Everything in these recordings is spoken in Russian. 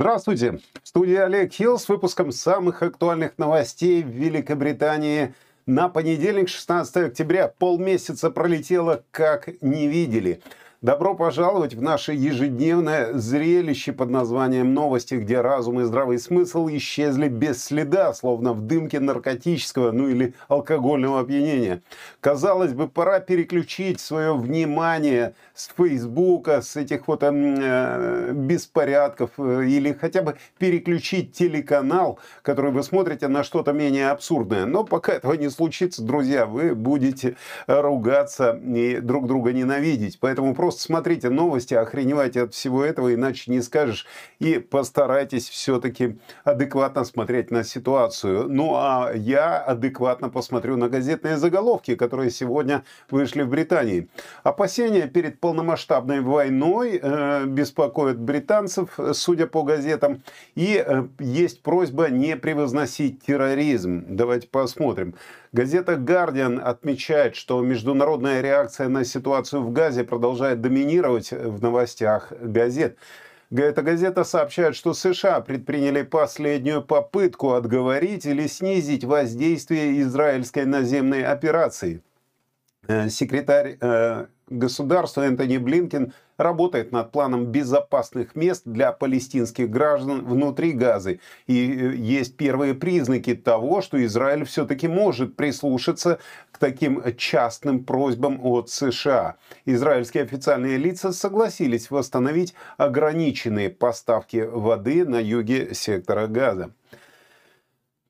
Здравствуйте! В студии Олег Хилл с выпуском самых актуальных новостей в Великобритании на понедельник, 16 октября. Полмесяца пролетело, как не видели. Добро пожаловать в наше ежедневное зрелище под названием «Новости», где разум и здравый смысл исчезли без следа, словно в дымке наркотического, ну или алкогольного опьянения. Казалось бы, пора переключить свое внимание с Фейсбука, с этих вот э, беспорядков, э, или хотя бы переключить телеканал, который вы смотрите на что-то менее абсурдное. Но пока этого не случится, друзья, вы будете ругаться и друг друга ненавидеть. Поэтому просто просто смотрите новости, охреневайте от всего этого, иначе не скажешь. И постарайтесь все-таки адекватно смотреть на ситуацию. Ну а я адекватно посмотрю на газетные заголовки, которые сегодня вышли в Британии. Опасения перед полномасштабной войной э, беспокоят британцев, судя по газетам. И э, есть просьба не превозносить терроризм. Давайте посмотрим. Газета «Гардиан» отмечает, что международная реакция на ситуацию в Газе продолжает доминировать в новостях газет. Эта газета сообщает, что США предприняли последнюю попытку отговорить или снизить воздействие израильской наземной операции. Э, секретарь э, государства Энтони Блинкен работает над планом безопасных мест для палестинских граждан внутри Газы. И э, есть первые признаки того, что Израиль все-таки может прислушаться к таким частным просьбам от США. Израильские официальные лица согласились восстановить ограниченные поставки воды на юге сектора Газа.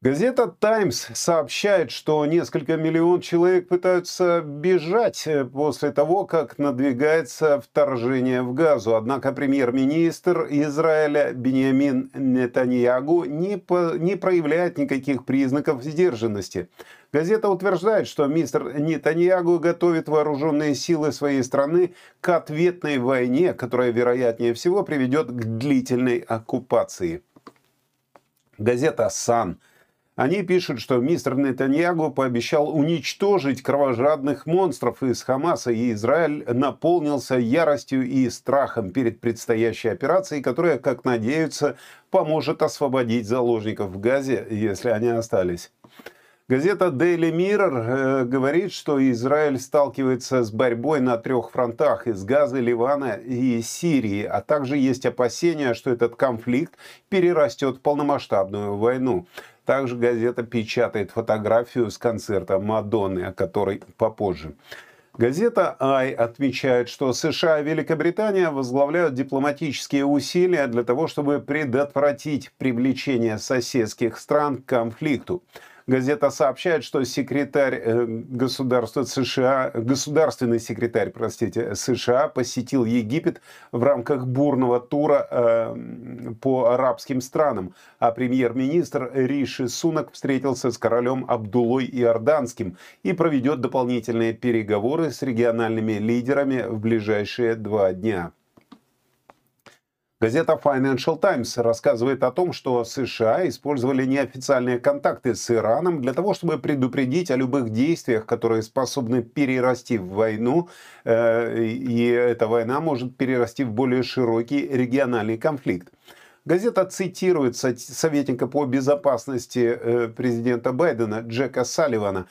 Газета «Таймс» сообщает, что несколько миллион человек пытаются бежать э, после того, как надвигается вторжение в Газу. Однако премьер-министр Израиля Бениамин Нетаньягу не, по, не проявляет никаких признаков сдержанности. Газета утверждает, что мистер Нетаньягу готовит вооруженные силы своей страны к ответной войне, которая, вероятнее всего, приведет к длительной оккупации. Газета «Сан» Они пишут, что мистер Нетаньягу пообещал уничтожить кровожадных монстров из Хамаса, и Израиль наполнился яростью и страхом перед предстоящей операцией, которая, как надеются, поможет освободить заложников в Газе, если они остались. Газета Daily Mirror э, говорит, что Израиль сталкивается с борьбой на трех фронтах – из Газа, Ливана и Сирии, а также есть опасения, что этот конфликт перерастет в полномасштабную войну. Также газета печатает фотографию с концерта Мадонны, о которой попозже. Газета «Ай» отмечает, что США и Великобритания возглавляют дипломатические усилия для того, чтобы предотвратить привлечение соседских стран к конфликту. Газета сообщает, что секретарь э, государства США, государственный секретарь, простите, США посетил Египет в рамках бурного тура э, по арабским странам, а премьер-министр Риши Сунак встретился с королем Абдулой Иорданским и проведет дополнительные переговоры с региональными лидерами в ближайшие два дня. Газета Financial Times рассказывает о том, что США использовали неофициальные контакты с Ираном для того, чтобы предупредить о любых действиях, которые способны перерасти в войну, э, и эта война может перерасти в более широкий региональный конфликт. Газета цитирует советника по безопасности э, президента Байдена Джека Салливана,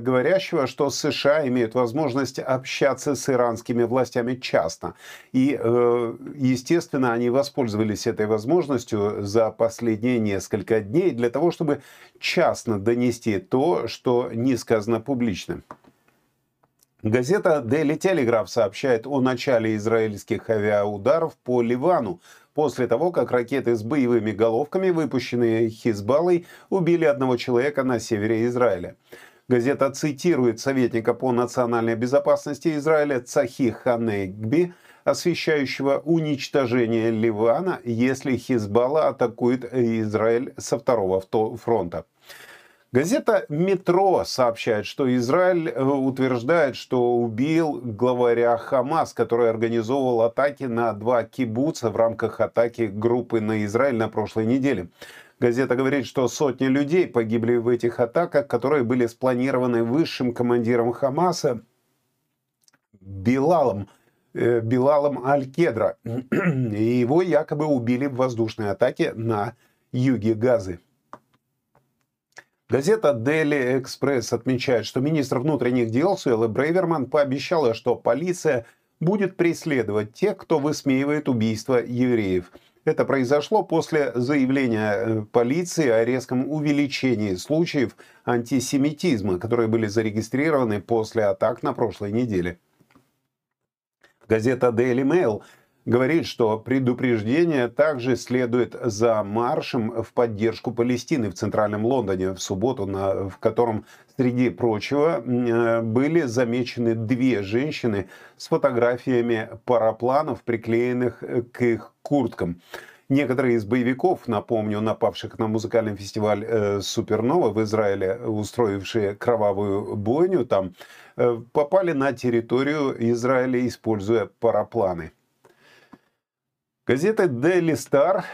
говорящего, что США имеют возможность общаться с иранскими властями часто. И, э, естественно, они воспользовались этой возможностью за последние несколько дней для того, чтобы частно донести то, что не сказано публично. Газета Daily Telegraph сообщает о начале израильских авиаударов по Ливану после того, как ракеты с боевыми головками, выпущенные Хизбаллой, убили одного человека на севере Израиля. Газета цитирует советника по национальной безопасности Израиля Цахи Ханегби, освещающего уничтожение Ливана, если Хизбалла атакует Израиль со второго фронта. Газета «Метро» сообщает, что Израиль э, утверждает, что убил главаря Хамас, который организовывал атаки на два кибуца в рамках атаки группы на Израиль на прошлой неделе. Газета говорит, что сотни людей погибли в этих атаках, которые были спланированы высшим командиром Хамаса Билалом э, Билалом Аль-Кедра. И его якобы убили в воздушной атаке на юге Газы. Газета Daily Express отмечает, что министр внутренних дел Суэлла Брейверман пообещала, что полиция будет преследовать тех, кто высмеивает убийство евреев. Это произошло после заявления э, полиции о резком увеличении случаев антисемитизма, которые были зарегистрированы после атак на прошлой неделе. Газета Daily Mail говорит, что предупреждение также следует за маршем в поддержку Палестины в центральном Лондоне в субботу, на, в котором, среди прочего, э, были замечены две женщины с фотографиями парапланов, приклеенных к их курткам. Некоторые из боевиков, напомню, напавших на музыкальный фестиваль э, Супернова в Израиле, устроившие кровавую бойню там, э, попали на территорию Израиля, используя парапланы. Газета Daily Star,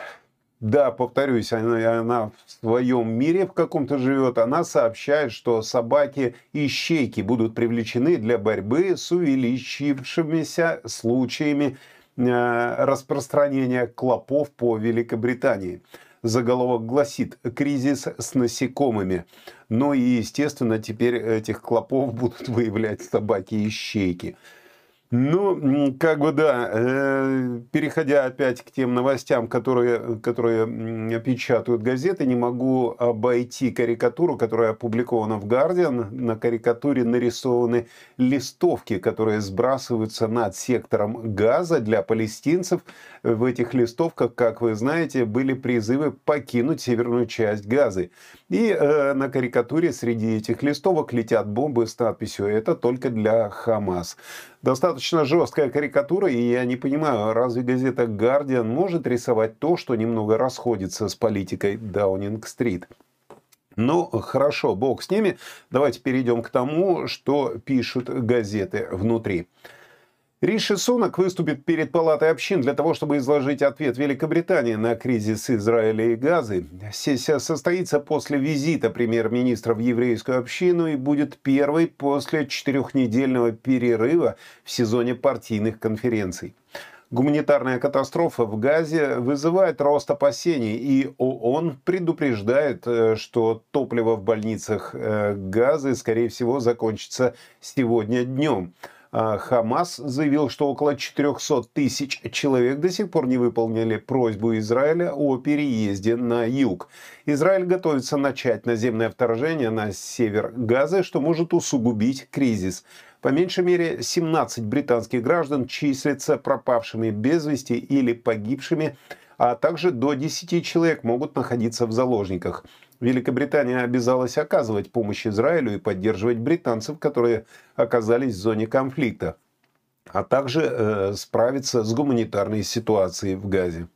да, повторюсь, она, она в своем мире в каком-то живет, она сообщает, что собаки-ищейки будут привлечены для борьбы с увеличившимися случаями э, распространения клопов по Великобритании. Заголовок гласит «Кризис с насекомыми». Но и, естественно, теперь этих клопов будут выявлять собаки-ищейки. Ну, как бы да, э, переходя опять к тем новостям, которые, которые печатают газеты, не могу обойти карикатуру, которая опубликована в Guardian. На карикатуре нарисованы листовки, которые сбрасываются над сектором газа для палестинцев. В этих листовках, как вы знаете, были призывы покинуть северную часть Газы. И э, на карикатуре среди этих листовок летят бомбы с надписью «Это только для Хамас». Достаточно жесткая карикатура, и я не понимаю, разве газета «Гардиан» может рисовать то, что немного расходится с политикой Даунинг-стрит? Ну, хорошо, бог с ними. Давайте перейдем к тому, что пишут газеты внутри. Риши Сунак выступит перед Палатой общин для того, чтобы изложить ответ Великобритании на кризис Израиля и Газы. Сессия состоится после визита премьер-министра в еврейскую общину и будет первой после четырехнедельного перерыва в сезоне партийных конференций. Гуманитарная катастрофа в Газе вызывает рост опасений, и ООН предупреждает, э, что топливо в больницах э, Газы, скорее всего, закончится сегодня днем. А Хамас заявил, что около 400 тысяч человек до сих пор не выполнили просьбу Израиля о переезде на юг. Израиль готовится начать наземное вторжение на север Газы, что может усугубить кризис. По меньшей мере 17 британских граждан числятся пропавшими без вести или погибшими, а также до 10 человек могут находиться в заложниках. Великобритания обязалась оказывать помощь Израилю и поддерживать британцев, которые оказались в зоне конфликта, а также э, справиться с гуманитарной ситуацией в Газе.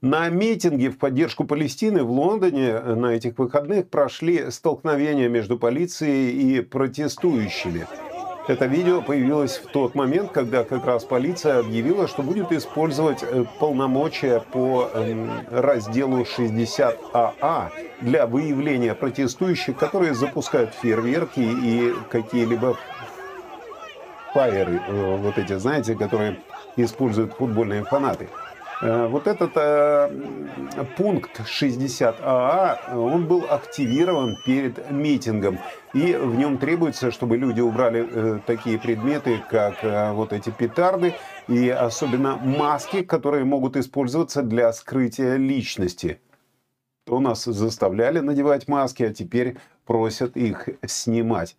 На митинге в поддержку Палестины в Лондоне э, на этих выходных прошли столкновения между полицией и протестующими. Это видео появилось в тот момент, когда как раз полиция объявила, что будет использовать э, полномочия по эм, разделу 60АА а для выявления протестующих, которые запускают фейерверки и какие-либо фаеры, э, вот эти, знаете, которые используют футбольные фанаты. Э, вот этот э, пункт 60АА, а, он был активирован перед митингом. И в нем требуется, чтобы люди убрали э, такие предметы, как э, вот эти петарды, и особенно маски, которые могут использоваться для скрытия личности. У нас заставляли надевать маски, а теперь просят их снимать.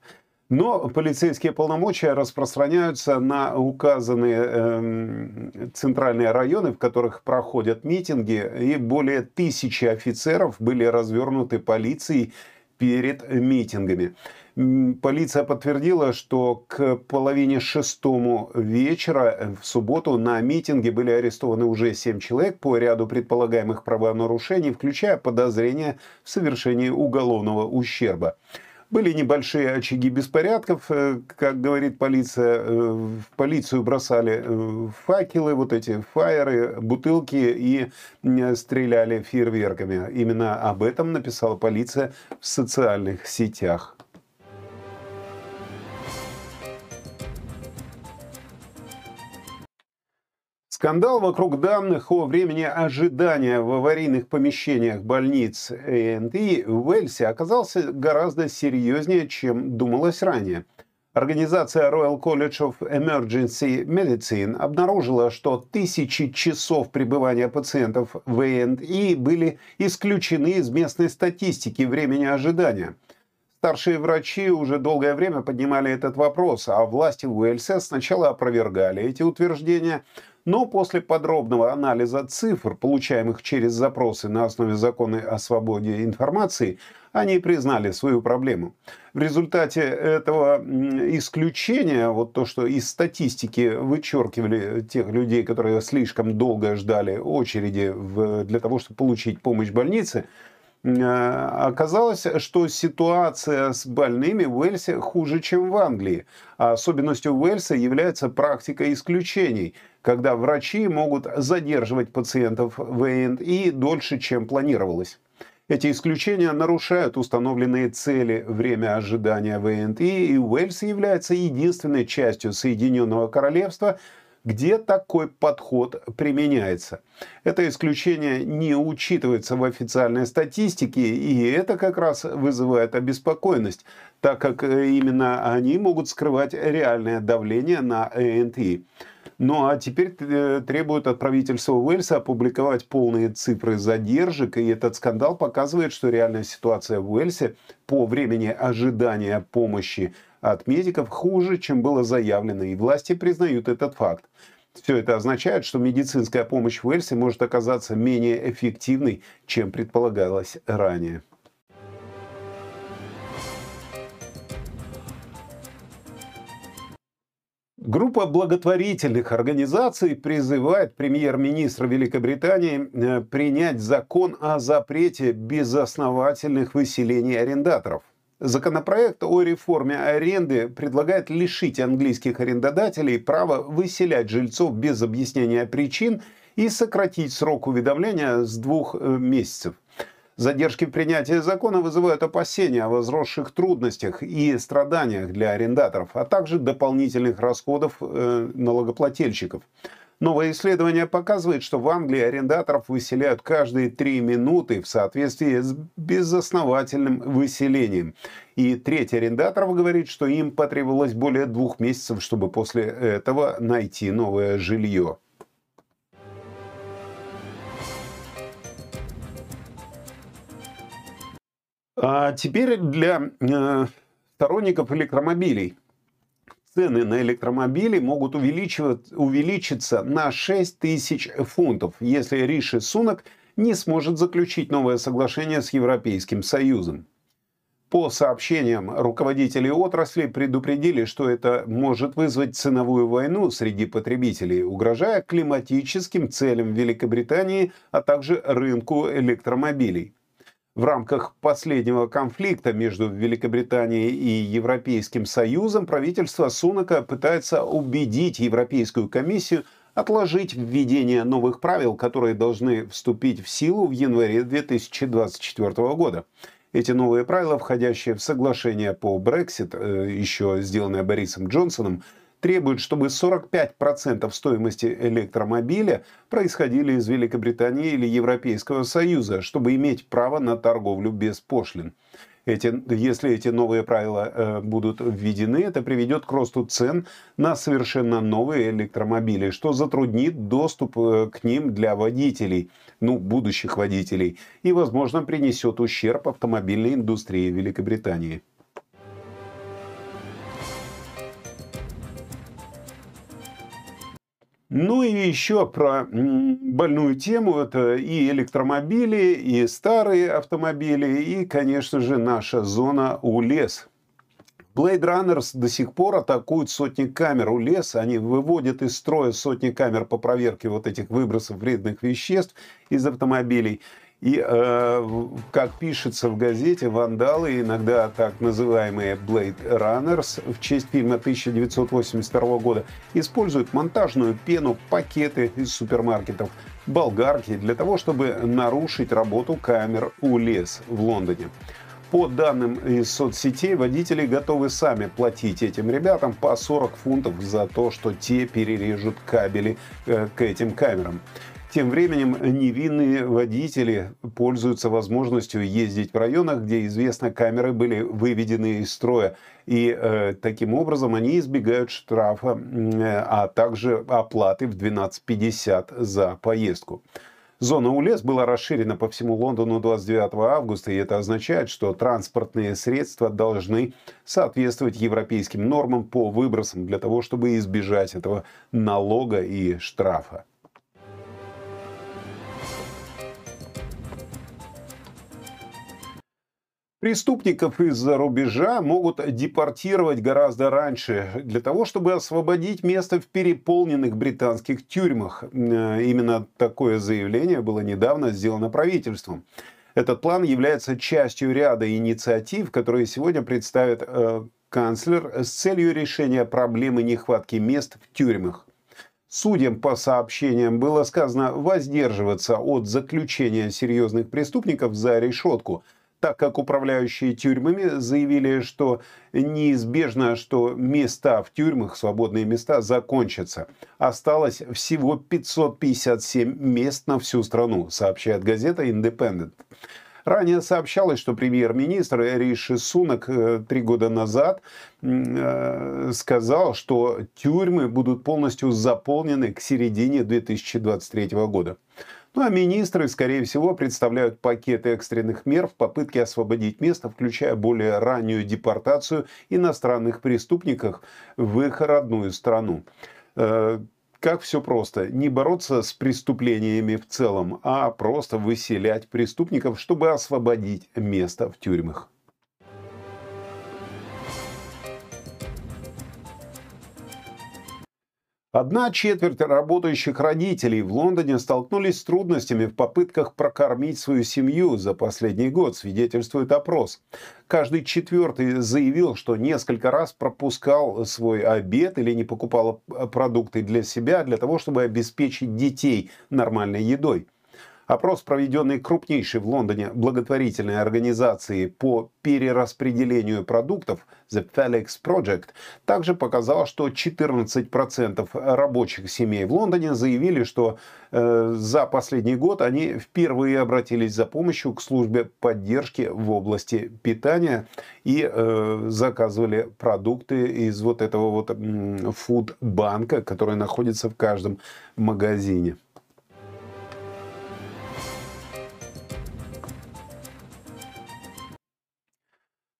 Но полицейские полномочия распространяются на указанные э, центральные районы, в которых проходят митинги, и более тысячи офицеров были развернуты полицией перед митингами. Полиция подтвердила, что к половине шестому вечера в субботу на митинге были арестованы уже семь человек по ряду предполагаемых правонарушений, включая подозрения в совершении уголовного ущерба. Были небольшие очаги беспорядков, э, как говорит полиция. Э, в полицию бросали э, факелы, вот эти фаеры, бутылки и стреляли фейерверками. Именно об этом написала полиция в социальных сетях. Скандал вокруг данных о времени ожидания в аварийных помещениях больниц ЭНТИ в Уэльсе оказался гораздо серьезнее, чем думалось ранее. Организация Royal College of Emergency Medicine обнаружила, что тысячи часов пребывания пациентов в ЭНТИ были исключены из местной статистики времени ожидания – Старшие врачи уже долгое время поднимали этот вопрос, а власти Уэльса сначала опровергали эти утверждения, но после подробного анализа цифр, получаемых через запросы на основе закона о свободе информации, они признали свою проблему. В результате этого исключения, вот то, что из статистики вычеркивали тех людей, которые слишком долго ждали очереди в, для того, чтобы получить помощь Э, оказалось, что ситуация с больными в Уэльсе хуже, чем в Англии. А особенностью Уэльса является практика исключений, когда врачи могут задерживать пациентов в ЭНИ дольше, чем планировалось. Эти исключения нарушают установленные цели время ожидания в ЭНТ, и Уэльс является единственной частью Соединенного Королевства, где такой подход применяется. Это исключение не учитывается в официальной статистике, и это как раз вызывает обеспокоенность, так как э, именно они могут скрывать реальное давление на ЭНТИ. Ну а теперь э, требуют от правительства Уэльса опубликовать полные цифры задержек, и этот скандал показывает, что реальная ситуация в Уэльсе по времени ожидания помощи от медиков хуже, чем было заявлено, и власти признают этот факт. Все это означает, что медицинская помощь в Уэльсе может оказаться менее эффективной, чем предполагалось ранее. Группа благотворительных организаций призывает премьер-министра Великобритании э, принять закон о запрете безосновательных выселений арендаторов – Законопроект о реформе аренды предлагает лишить английских арендодателей права выселять жильцов без объяснения причин и сократить срок уведомления с двух э, месяцев. Задержки в принятии закона вызывают опасения о возросших трудностях и страданиях для арендаторов, а также дополнительных расходов э, налогоплательщиков. Новое исследование показывает, что в Англии арендаторов выселяют каждые три минуты в соответствии с безосновательным выселением. И треть арендаторов говорит, что им потребовалось более двух месяцев, чтобы после этого найти новое жилье. А теперь для э, сторонников электромобилей цены на электромобили могут увеличиться на 6 тысяч фунтов, если Риши Сунок не сможет заключить новое соглашение с Европейским Союзом. По сообщениям, руководители отрасли предупредили, что это может вызвать ценовую войну среди потребителей, угрожая климатическим целям Великобритании, а также рынку электромобилей. В рамках последнего конфликта между Великобританией и Европейским Союзом правительство Сунака пытается убедить Европейскую комиссию отложить введение новых правил, которые должны вступить в силу в январе 2024 года. Эти новые правила, входящие в соглашение по Brexit, э, еще сделанное Борисом Джонсоном, требует, чтобы 45% стоимости электромобиля происходили из Великобритании или Европейского Союза, чтобы иметь право на торговлю без пошлин. Эти, если эти новые правила э, будут введены, это приведет к росту цен на совершенно новые электромобили, что затруднит доступ э, к ним для водителей, ну, будущих водителей, и, возможно, принесет ущерб автомобильной индустрии Великобритании. Ну и еще про больную тему. Это и электромобили, и старые автомобили, и, конечно же, наша зона УЛЕС. Blade Runners до сих пор атакуют сотни камер у леса. Они выводят из строя сотни камер по проверке вот этих выбросов вредных веществ из автомобилей. И, э, как пишется в газете, вандалы, иногда так называемые Blade Runners, в честь фильма 1982 года, используют монтажную пену, пакеты из супермаркетов, болгарки для того, чтобы нарушить работу камер УЛЕС в Лондоне. По данным из соцсетей, водители готовы сами платить этим ребятам по 40 фунтов за то, что те перережут кабели э, к этим камерам. Тем временем невинные водители пользуются возможностью ездить в районах, где, известно, камеры были выведены из строя. И э, таким образом они избегают штрафа, э, а также оплаты в 12.50 за поездку. Зона УЛЕС была расширена по всему Лондону 29 августа, и это означает, что транспортные средства должны соответствовать европейским нормам по выбросам для того, чтобы избежать этого налога и штрафа. Преступников из-за рубежа могут депортировать гораздо раньше, для того, чтобы освободить место в переполненных британских тюрьмах. Э, именно такое заявление было недавно сделано правительством. Этот план является частью ряда инициатив, которые сегодня представит э, канцлер с целью решения проблемы нехватки мест в тюрьмах. Судьям по сообщениям было сказано воздерживаться от заключения серьезных преступников за решетку – так как управляющие тюрьмами заявили, что неизбежно, что места в тюрьмах, свободные места, закончатся. Осталось всего 557 мест на всю страну, сообщает газета «Индепендент». Ранее сообщалось, что премьер-министр Риши Сунак э, три года назад э, сказал, что тюрьмы будут полностью заполнены к середине 2023 года. Ну а министры, скорее всего, представляют пакет экстренных мер в попытке освободить место, включая более раннюю депортацию иностранных преступников в их родную страну. Э, как все просто. Не бороться с преступлениями в целом, а просто выселять преступников, чтобы освободить место в тюрьмах. Одна четверть работающих родителей в Лондоне столкнулись с трудностями в попытках прокормить свою семью за последний год, свидетельствует опрос. Каждый четвертый заявил, что несколько раз пропускал свой обед или не покупал продукты для себя для того, чтобы обеспечить детей нормальной едой. Опрос, проведенный крупнейшей в Лондоне благотворительной организацией по перераспределению продуктов The Felix Project, также показал, что 14% рабочих семей в Лондоне заявили, что э, за последний год они впервые обратились за помощью к службе поддержки в области питания и э, заказывали продукты из вот этого вот фуд-банка, который находится в каждом магазине.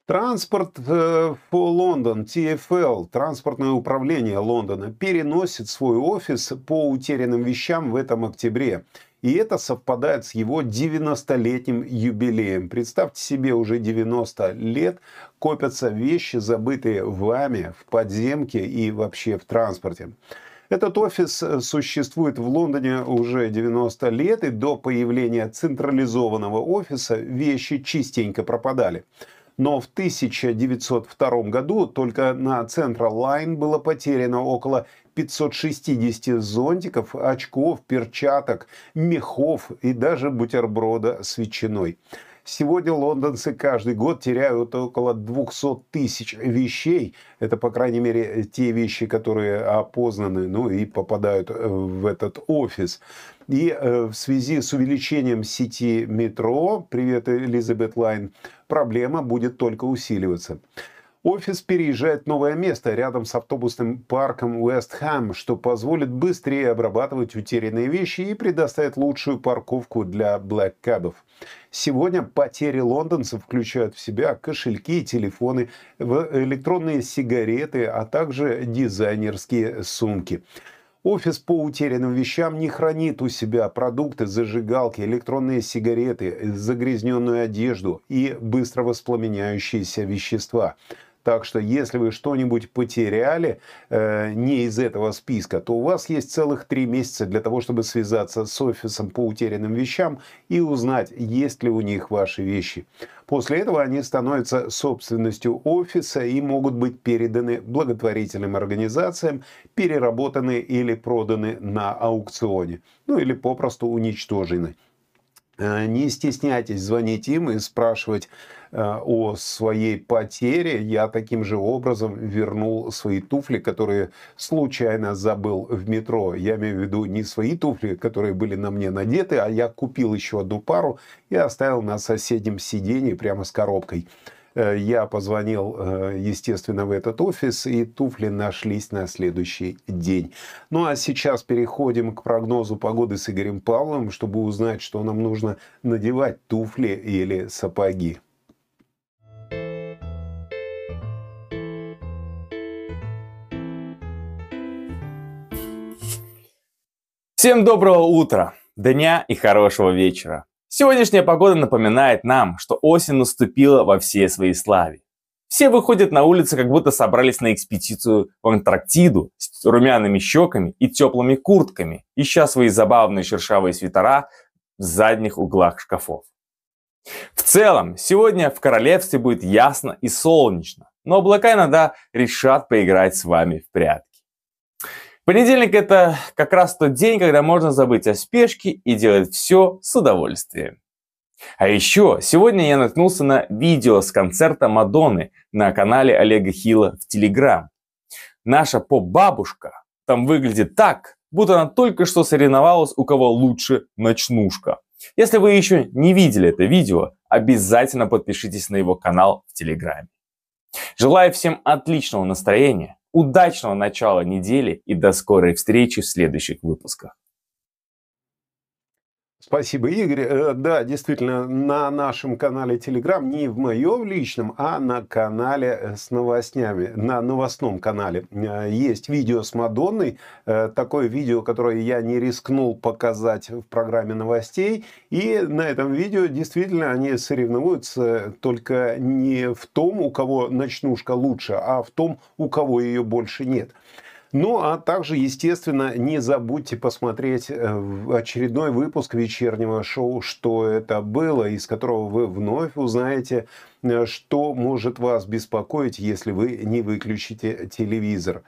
Транспорт по э, Лондон, TFL, транспортное управление Лондона, переносит свой офис по утерянным вещам в этом октябре. И это совпадает с его 90-летним юбилеем. Представьте себе, уже 90 лет копятся вещи, забытые вами в подземке и вообще в транспорте. Этот офис э, существует в Лондоне уже 90 лет, и до появления централизованного офиса вещи частенько пропадали. Но в 1902 году только на Central Line было потеряно около 560 зонтиков, очков, перчаток, мехов и даже бутерброда с ветчиной. Сегодня лондонцы каждый год теряют около 200 тысяч вещей. Это, по крайней мере, те вещи, которые опознаны, ну и попадают э, в этот офис. И э, в связи с увеличением сети метро, привет, Элизабет Лайн, проблема будет только усиливаться. Офис переезжает в новое место рядом с автобусным парком Уэст-Хэм, что позволит быстрее обрабатывать утерянные вещи и предоставит лучшую парковку для блэк-кэбов. Сегодня потери лондонцев включают в себя кошельки, телефоны, электронные сигареты, а также дизайнерские сумки. Офис по утерянным вещам не хранит у себя продукты, зажигалки, электронные сигареты, загрязненную одежду и быстро воспламеняющиеся вещества. Так что если вы что-нибудь потеряли э, не из этого списка, то у вас есть целых три месяца для того, чтобы связаться с офисом по утерянным вещам и узнать, есть ли у них ваши вещи. После этого они становятся собственностью офиса и могут быть переданы благотворительным организациям, переработаны или проданы на аукционе, ну или попросту уничтожены. Э, не стесняйтесь звонить им и спрашивать э, о своей потере. Я таким же образом вернул свои туфли, которые случайно забыл в метро. Я имею в виду не свои туфли, которые были на мне надеты, а я купил еще одну пару и оставил на соседнем сиденье прямо с коробкой. Э, я позвонил, э, естественно, в этот офис, и туфли нашлись на следующий день. Ну а сейчас переходим к прогнозу погоды с Игорем Павловым, чтобы узнать, что нам нужно надевать туфли или сапоги. Всем доброго утра, дня и хорошего вечера. Сегодняшняя погода напоминает нам, что осень наступила во всей своей славе. Все выходят на улицы, как будто собрались на экспедицию в Антарктиду с румяными щеками и теплыми куртками, ища свои забавные шершавые свитера в задних углах шкафов. В целом, сегодня в королевстве будет ясно и солнечно, но облака иногда решат поиграть с вами в прятки. Понедельник это как раз тот день, когда можно забыть о спешке и делать все с удовольствием. А еще сегодня я наткнулся на видео с концерта Мадонны на канале Олега Хила в Телеграм. Наша поп-бабушка там выглядит так, будто она только что соревновалась, у кого лучше ночнушка. Если вы еще не видели это видео, обязательно подпишитесь на его канал в Телеграме. Желаю всем отличного настроения, удачного начала недели и до скорой встречи в следующих выпусках. Спасибо, Игорь. Э, да, действительно, на нашем канале Telegram, не в моем личном, а на канале э, с новостями, на новостном канале э, есть видео с Мадонной. Такое видео, которое я не рискнул показать в программе новостей. И на этом видео действительно они соревнуются только не в том, у кого ночнушка лучше, а в том, у кого ее больше нет. Ну, а также, естественно, не забудьте посмотреть э, очередной выпуск вечернего шоу «Что это было», из которого вы вновь узнаете, э, что может вас беспокоить, если вы не выключите телевизор.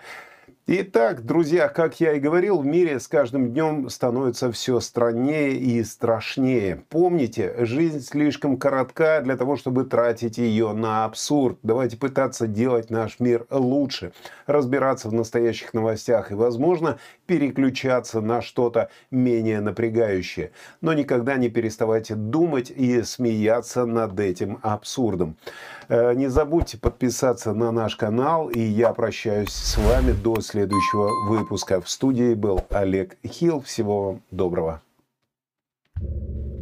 Итак, друзья, как я и говорил, в мире с каждым днем становится все страннее и страшнее. Помните, жизнь слишком коротка для того, чтобы тратить ее на абсурд. Давайте пытаться делать наш мир лучше, разбираться в настоящих новостях и, возможно, переключаться на что-то менее напрягающее. Но никогда не переставайте думать и смеяться над этим абсурдом. Э, не забудьте подписаться на наш канал, и я прощаюсь с вами до следующего следующего выпуска. В студии был Олег Хилл. Всего вам доброго. thank you